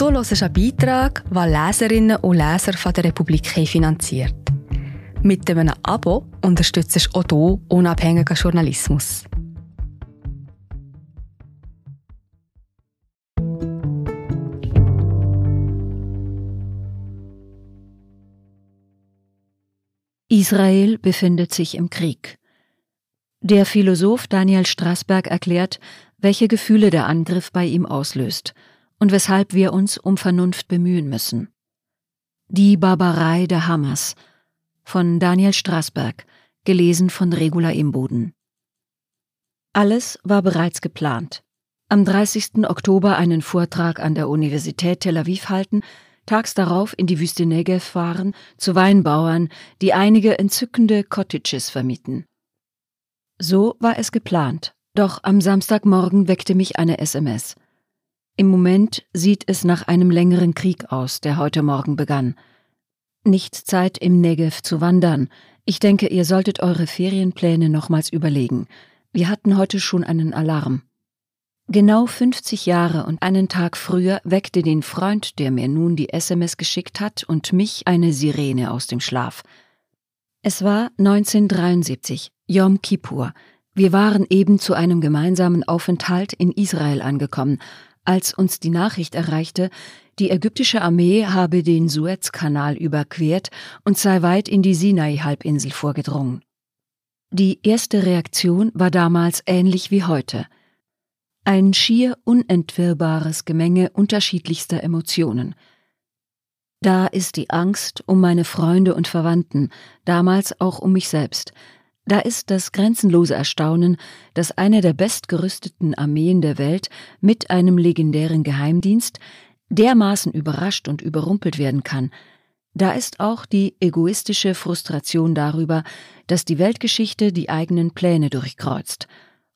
Du hörst einen Beitrag, den Leserinnen und Leser von der Republik finanziert. Mit einem Abo unterstützt du auch du unabhängigen Journalismus. Israel befindet sich im Krieg. Der Philosoph Daniel Strassberg erklärt, welche Gefühle der Angriff bei ihm auslöst und weshalb wir uns um Vernunft bemühen müssen. Die Barbarei der Hamas von Daniel Strassberg, gelesen von Regula Imboden. Alles war bereits geplant. Am 30. Oktober einen Vortrag an der Universität Tel Aviv halten, tags darauf in die Wüste Negev fahren, zu Weinbauern, die einige entzückende Cottages vermieten. So war es geplant, doch am Samstagmorgen weckte mich eine SMS. Im Moment sieht es nach einem längeren Krieg aus, der heute Morgen begann. Nicht Zeit, im Negev zu wandern. Ich denke, ihr solltet eure Ferienpläne nochmals überlegen. Wir hatten heute schon einen Alarm. Genau 50 Jahre und einen Tag früher weckte den Freund, der mir nun die SMS geschickt hat, und mich eine Sirene aus dem Schlaf. Es war 1973, Yom Kippur. Wir waren eben zu einem gemeinsamen Aufenthalt in Israel angekommen, als uns die Nachricht erreichte, die ägyptische Armee habe den Suezkanal überquert und sei weit in die Sinai-Halbinsel vorgedrungen. Die erste Reaktion war damals ähnlich wie heute – ein schier unentwirrbares Gemenge unterschiedlichster Emotionen. Da ist die Angst um meine Freunde und Verwandten, damals auch um mich selbst. Da ist das grenzenlose Erstaunen, dass eine der bestgerüsteten Armeen der Welt mit einem legendären Geheimdienst dermaßen überrascht und überrumpelt werden kann. Da ist auch die egoistische Frustration darüber, dass die Weltgeschichte die eigenen Pläne durchkreuzt.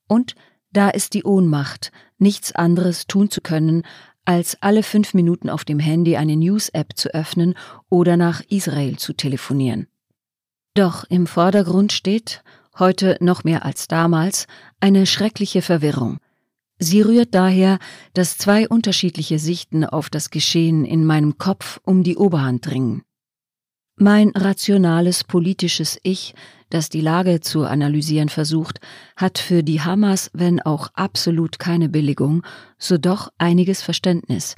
Und da ist die Ohnmacht, nichts anderes tun zu können, als alle fünf Minuten auf dem Handy eine News-App zu öffnen oder nach Israel zu telefonieren. Doch im Vordergrund steht, heute noch mehr als damals, eine schreckliche Verwirrung. Sie rührt daher, dass zwei unterschiedliche Sichten auf das Geschehen in meinem Kopf um die Oberhand dringen. Mein rationales politisches Ich das die Lage zu analysieren versucht, hat für die Hamas, wenn auch absolut keine Billigung, so doch einiges Verständnis.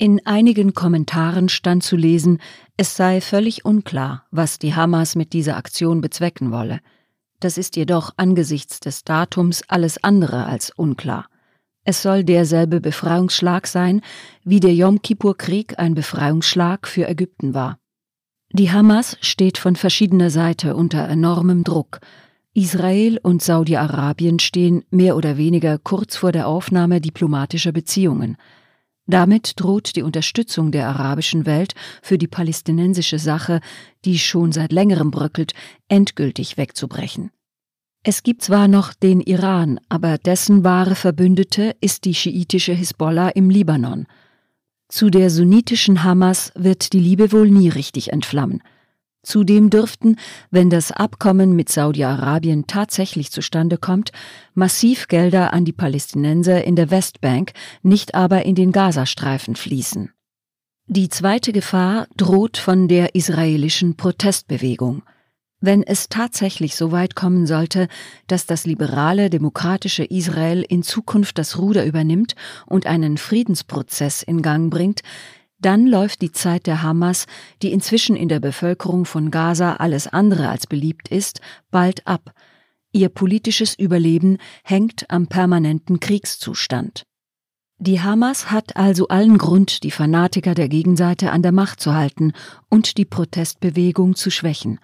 In einigen Kommentaren stand zu lesen, es sei völlig unklar, was die Hamas mit dieser Aktion bezwecken wolle. Das ist jedoch angesichts des Datums alles andere als unklar. Es soll derselbe Befreiungsschlag sein, wie der Yom Kippur-Krieg ein Befreiungsschlag für Ägypten war. Die Hamas steht von verschiedener Seite unter enormem Druck. Israel und Saudi-Arabien stehen mehr oder weniger kurz vor der Aufnahme diplomatischer Beziehungen. Damit droht die Unterstützung der arabischen Welt für die palästinensische Sache, die schon seit längerem bröckelt, endgültig wegzubrechen. Es gibt zwar noch den Iran, aber dessen wahre Verbündete ist die schiitische Hisbollah im Libanon – zu der sunnitischen Hamas wird die Liebe wohl nie richtig entflammen. Zudem dürften, wenn das Abkommen mit Saudi-Arabien tatsächlich zustande kommt, massiv Gelder an die Palästinenser in der Westbank, nicht aber in den Gazastreifen fließen. Die zweite Gefahr droht von der israelischen Protestbewegung – wenn es tatsächlich so weit kommen sollte, dass das liberale, demokratische Israel in Zukunft das Ruder übernimmt und einen Friedensprozess in Gang bringt, dann läuft die Zeit der Hamas, die inzwischen in der Bevölkerung von Gaza alles andere als beliebt ist, bald ab. Ihr politisches Überleben hängt am permanenten Kriegszustand. Die Hamas hat also allen Grund, die Fanatiker der Gegenseite an der Macht zu halten und die Protestbewegung zu schwächen.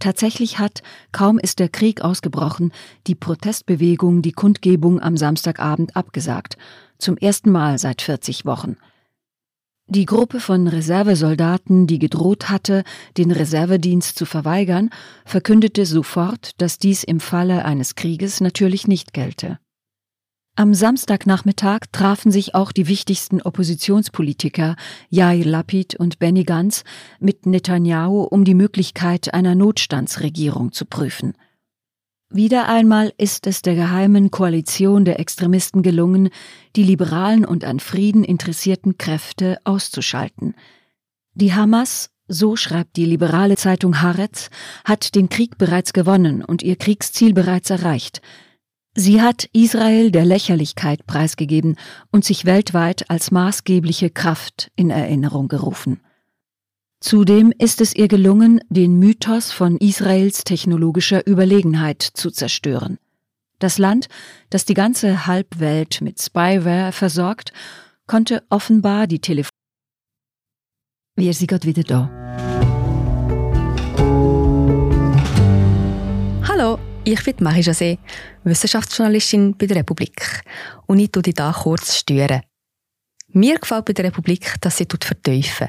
Tatsächlich hat, kaum ist der Krieg ausgebrochen, die Protestbewegung die Kundgebung am Samstagabend abgesagt, zum ersten Mal seit 40 Wochen. Die Gruppe von Reservesoldaten, die gedroht hatte, den Reservedienst zu verweigern, verkündete sofort, dass dies im Falle eines Krieges natürlich nicht gelte. Am Samstagnachmittag trafen sich auch die wichtigsten Oppositionspolitiker Yair Lapid und Benny Gantz mit Netanyahu, um die Möglichkeit einer Notstandsregierung zu prüfen. Wieder einmal ist es der geheimen Koalition der Extremisten gelungen, die liberalen und an Frieden interessierten Kräfte auszuschalten. Die Hamas, so schreibt die liberale Zeitung Haaretz, hat den Krieg bereits gewonnen und ihr Kriegsziel bereits erreicht. Sie hat Israel der Lächerlichkeit preisgegeben und sich weltweit als maßgebliche Kraft in Erinnerung gerufen. Zudem ist es ihr gelungen, den Mythos von Israels technologischer Überlegenheit zu zerstören. Das Land, das die ganze Halbwelt mit Spyware versorgt, konnte offenbar die Telefon. Wir sind gerade wieder da. Hallo, ich bin Marie José, Wissenschaftsjournalistin bei der Republik. Und ich tue dich hier kurz stören. Mir gefällt bei der Republik, dass sie vertiefen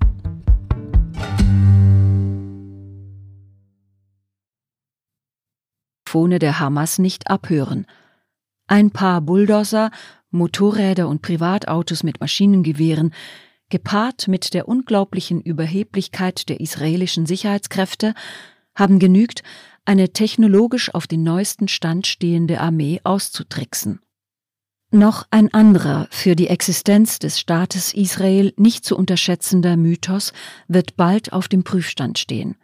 Telefone der Hamas nicht abhören. Ein paar Bulldozer, Motorräder und Privatautos mit Maschinengewehren, gepaart mit der unglaublichen Überheblichkeit der israelischen Sicherheitskräfte, haben genügt, eine technologisch auf den neuesten Stand stehende Armee auszutricksen. Noch ein anderer für die Existenz des Staates Israel nicht zu unterschätzender Mythos wird bald auf dem Prüfstand stehen.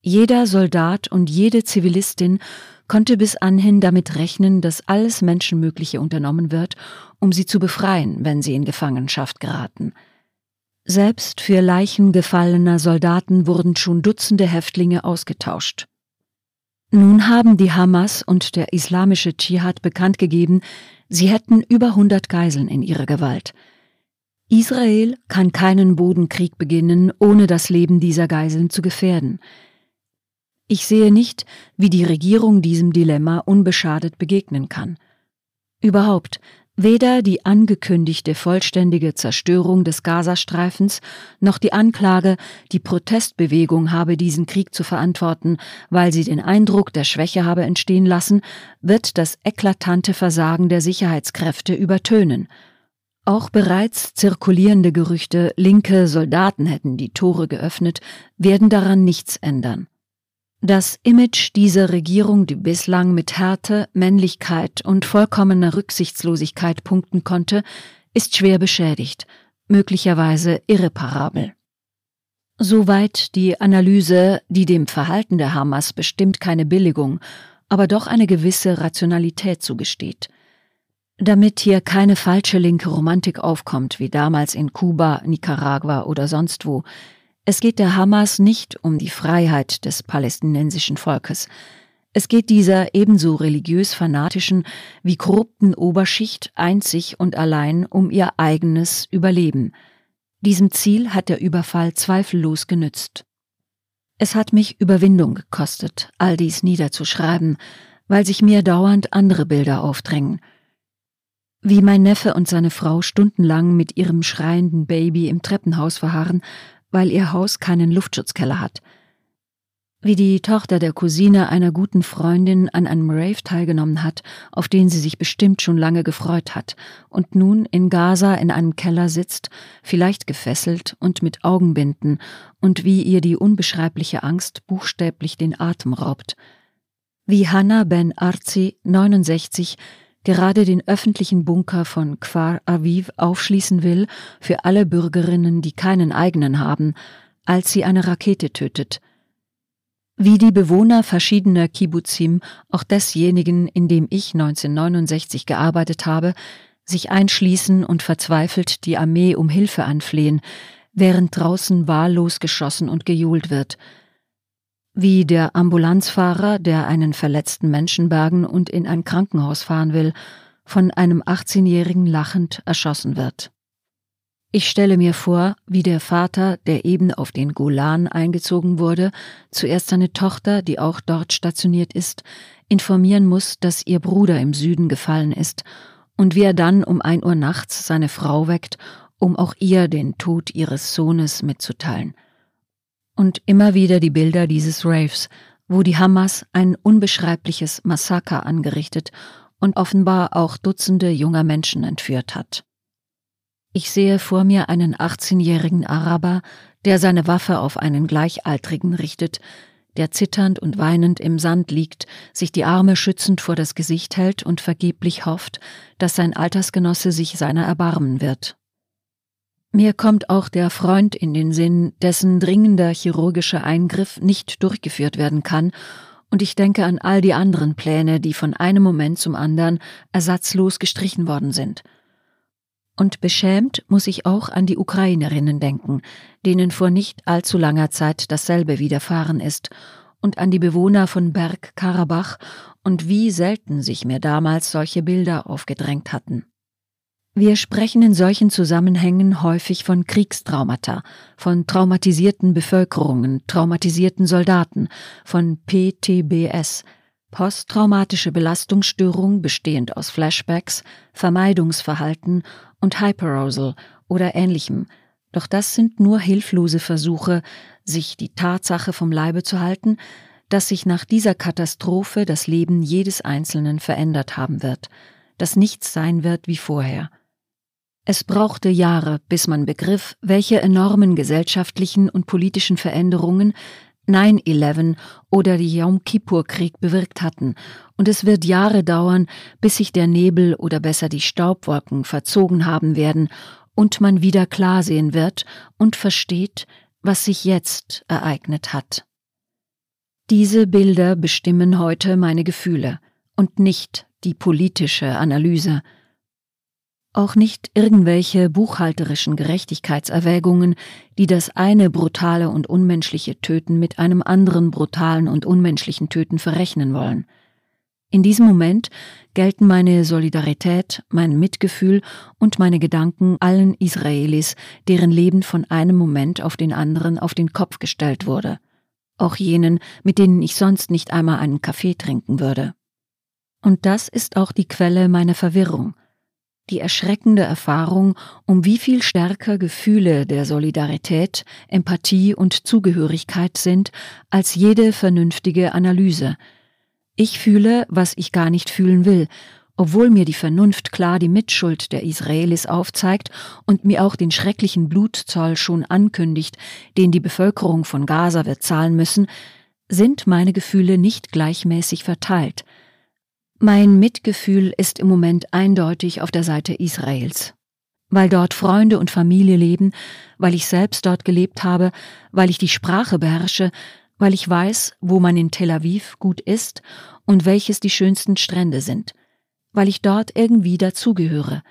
Jeder Soldat und jede Zivilistin konnte bis anhin damit rechnen, dass alles Menschenmögliche unternommen wird, um sie zu befreien, wenn sie in Gefangenschaft geraten. Selbst für Leichen gefallener Soldaten wurden schon Dutzende Häftlinge ausgetauscht. Nun haben die Hamas und der islamische Dschihad bekannt gegeben, sie hätten über 100 Geiseln in ihrer Gewalt. Israel kann keinen Bodenkrieg beginnen, ohne das Leben dieser Geiseln zu gefährden. Ich sehe nicht, wie die Regierung diesem Dilemma unbeschadet begegnen kann. Überhaupt, weder die angekündigte vollständige Zerstörung des Gazastreifens noch die Anklage, die Protestbewegung habe diesen Krieg zu verantworten, weil sie den Eindruck der Schwäche habe entstehen lassen, wird das eklatante Versagen der Sicherheitskräfte übertönen. Auch bereits zirkulierende Gerüchte, linke Soldaten hätten die Tore geöffnet, werden daran nichts ändern. Das Image dieser Regierung, die bislang mit Härte, Männlichkeit und vollkommener Rücksichtslosigkeit punkten konnte, ist schwer beschädigt, möglicherweise irreparabel. Soweit die Analyse, die dem Verhalten der Hamas bestimmt keine Billigung, aber doch eine gewisse Rationalität zugesteht. Damit hier keine falsche linke Romantik aufkommt, wie damals in Kuba, Nicaragua oder sonst wo, es geht der Hamas nicht um die Freiheit des palästinensischen Volkes. Es geht dieser ebenso religiös fanatischen wie korrupten Oberschicht einzig und allein um ihr eigenes Überleben. Diesem Ziel hat der Überfall zweifellos genützt. Es hat mich Überwindung gekostet, all dies niederzuschreiben, weil sich mir dauernd andere Bilder aufdrängen. Wie mein Neffe und seine Frau stundenlang mit ihrem schreienden Baby im Treppenhaus verharren, weil ihr Haus keinen Luftschutzkeller hat. Wie die Tochter der Cousine einer guten Freundin an einem Rave teilgenommen hat, auf den sie sich bestimmt schon lange gefreut hat, und nun in Gaza in einem Keller sitzt, vielleicht gefesselt und mit Augenbinden, und wie ihr die unbeschreibliche Angst buchstäblich den Atem raubt. Wie Hannah Ben Arzi, 69, gerade den öffentlichen Bunker von Kfar Aviv aufschließen will für alle Bürgerinnen, die keinen eigenen haben, als sie eine Rakete tötet. Wie die Bewohner verschiedener Kibbutzim, auch desjenigen, in dem ich 1969 gearbeitet habe, sich einschließen und verzweifelt die Armee um Hilfe anflehen, während draußen wahllos geschossen und gejohlt wird – wie der Ambulanzfahrer, der einen verletzten Menschen bergen und in ein Krankenhaus fahren will, von einem 18-Jährigen lachend erschossen wird. Ich stelle mir vor, wie der Vater, der eben auf den Golan eingezogen wurde, zuerst seine Tochter, die auch dort stationiert ist, informieren muss, dass ihr Bruder im Süden gefallen ist und wie er dann um ein Uhr nachts seine Frau weckt, um auch ihr den Tod ihres Sohnes mitzuteilen. Und immer wieder die Bilder dieses Raves, wo die Hamas ein unbeschreibliches Massaker angerichtet und offenbar auch Dutzende junger Menschen entführt hat. Ich sehe vor mir einen 18-jährigen Araber, der seine Waffe auf einen Gleichaltrigen richtet, der zitternd und weinend im Sand liegt, sich die Arme schützend vor das Gesicht hält und vergeblich hofft, dass sein Altersgenosse sich seiner erbarmen wird. Mir kommt auch der Freund in den Sinn, dessen dringender chirurgischer Eingriff nicht durchgeführt werden kann, und ich denke an all die anderen Pläne, die von einem Moment zum anderen ersatzlos gestrichen worden sind – und beschämt muss ich auch an die Ukrainerinnen denken, denen vor nicht allzu langer Zeit dasselbe widerfahren ist, und an die Bewohner von Bergkarabach und wie selten sich mir damals solche Bilder aufgedrängt hatten. Wir sprechen in solchen Zusammenhängen häufig von Kriegstraumata, von traumatisierten Bevölkerungen, traumatisierten Soldaten, von PTBS, posttraumatische Belastungsstörung bestehend aus Flashbacks, Vermeidungsverhalten und Hyperarousal oder ähnlichem, doch das sind nur hilflose Versuche, sich die Tatsache vom Leibe zu halten, dass sich nach dieser Katastrophe das Leben jedes Einzelnen verändert haben wird, dass nichts sein wird wie vorher. Es brauchte Jahre, bis man begriff, welche enormen gesellschaftlichen und politischen Veränderungen 9-11 oder die Yom Kippur-Krieg bewirkt hatten, und es wird Jahre dauern, bis sich der Nebel oder besser die Staubwolken verzogen haben werden und man wieder klar sehen wird und versteht, was sich jetzt ereignet hat. Diese Bilder bestimmen heute meine Gefühle und nicht die politische Analyse, auch nicht irgendwelche buchhalterischen Gerechtigkeitserwägungen, die das eine brutale und unmenschliche Töten mit einem anderen brutalen und unmenschlichen Töten verrechnen wollen. In diesem Moment gelten meine Solidarität, mein Mitgefühl und meine Gedanken allen Israelis, deren Leben von einem Moment auf den anderen auf den Kopf gestellt wurde, auch jenen, mit denen ich sonst nicht einmal einen Kaffee trinken würde. Und das ist auch die Quelle meiner Verwirrung – die erschreckende Erfahrung, um wie viel stärker Gefühle der Solidarität, Empathie und Zugehörigkeit sind als jede vernünftige Analyse. Ich fühle, was ich gar nicht fühlen will, obwohl mir die Vernunft klar die Mitschuld der Israelis aufzeigt und mir auch den schrecklichen Blutzoll schon ankündigt, den die Bevölkerung von Gaza wird zahlen müssen, sind meine Gefühle nicht gleichmäßig verteilt – mein Mitgefühl ist im Moment eindeutig auf der Seite Israels. Weil dort Freunde und Familie leben, weil ich selbst dort gelebt habe, weil ich die Sprache beherrsche, weil ich weiß, wo man in Tel Aviv gut ist und welches die schönsten Strände sind, weil ich dort irgendwie dazugehöre.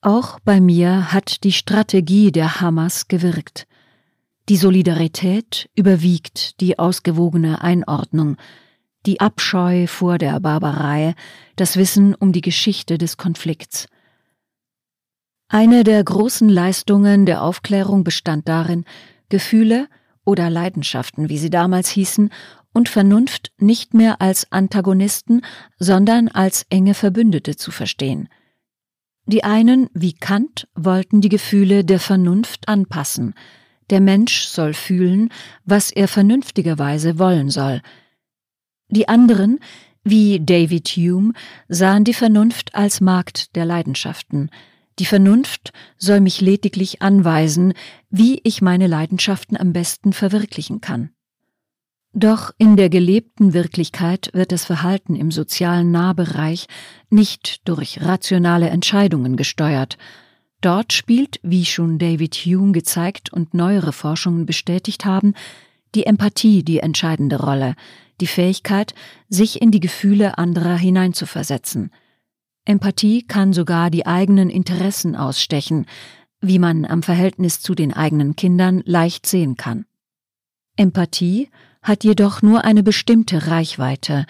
Auch bei mir hat die Strategie der Hamas gewirkt. Die Solidarität überwiegt die ausgewogene Einordnung, die Abscheu vor der Barbarei, das Wissen um die Geschichte des Konflikts. Eine der großen Leistungen der Aufklärung bestand darin, Gefühle oder Leidenschaften, wie sie damals hießen, und Vernunft nicht mehr als Antagonisten, sondern als enge Verbündete zu verstehen. Die einen, wie Kant, wollten die Gefühle der Vernunft anpassen. Der Mensch soll fühlen, was er vernünftigerweise wollen soll, die anderen, wie David Hume, sahen die Vernunft als Markt der Leidenschaften. Die Vernunft soll mich lediglich anweisen, wie ich meine Leidenschaften am besten verwirklichen kann. Doch in der gelebten Wirklichkeit wird das Verhalten im sozialen Nahbereich nicht durch rationale Entscheidungen gesteuert. Dort spielt, wie schon David Hume gezeigt und neuere Forschungen bestätigt haben, die Empathie die entscheidende Rolle, die Fähigkeit, sich in die Gefühle anderer hineinzuversetzen. Empathie kann sogar die eigenen Interessen ausstechen, wie man am Verhältnis zu den eigenen Kindern leicht sehen kann. Empathie hat jedoch nur eine bestimmte Reichweite.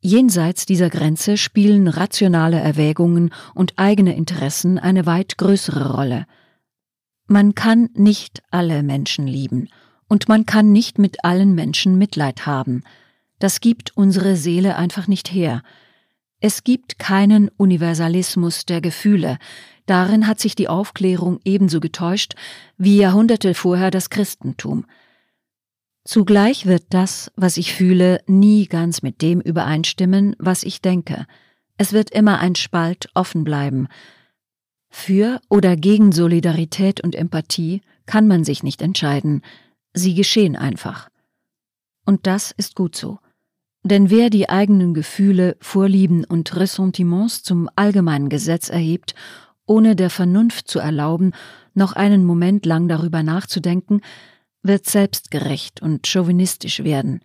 Jenseits dieser Grenze spielen rationale Erwägungen und eigene Interessen eine weit größere Rolle. Man kann nicht alle Menschen lieben, und man kann nicht mit allen Menschen Mitleid haben, das gibt unsere Seele einfach nicht her. Es gibt keinen Universalismus der Gefühle. Darin hat sich die Aufklärung ebenso getäuscht wie Jahrhunderte vorher das Christentum. Zugleich wird das, was ich fühle, nie ganz mit dem übereinstimmen, was ich denke. Es wird immer ein Spalt offen bleiben. Für oder gegen Solidarität und Empathie kann man sich nicht entscheiden. Sie geschehen einfach. Und das ist gut so. Denn wer die eigenen Gefühle, Vorlieben und Ressentiments zum allgemeinen Gesetz erhebt, ohne der Vernunft zu erlauben, noch einen Moment lang darüber nachzudenken, wird selbstgerecht und chauvinistisch werden.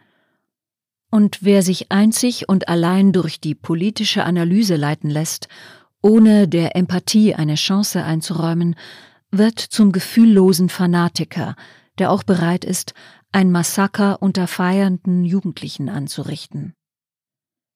Und wer sich einzig und allein durch die politische Analyse leiten lässt, ohne der Empathie eine Chance einzuräumen, wird zum gefühllosen Fanatiker, der auch bereit ist, ein Massaker unter feiernden Jugendlichen anzurichten.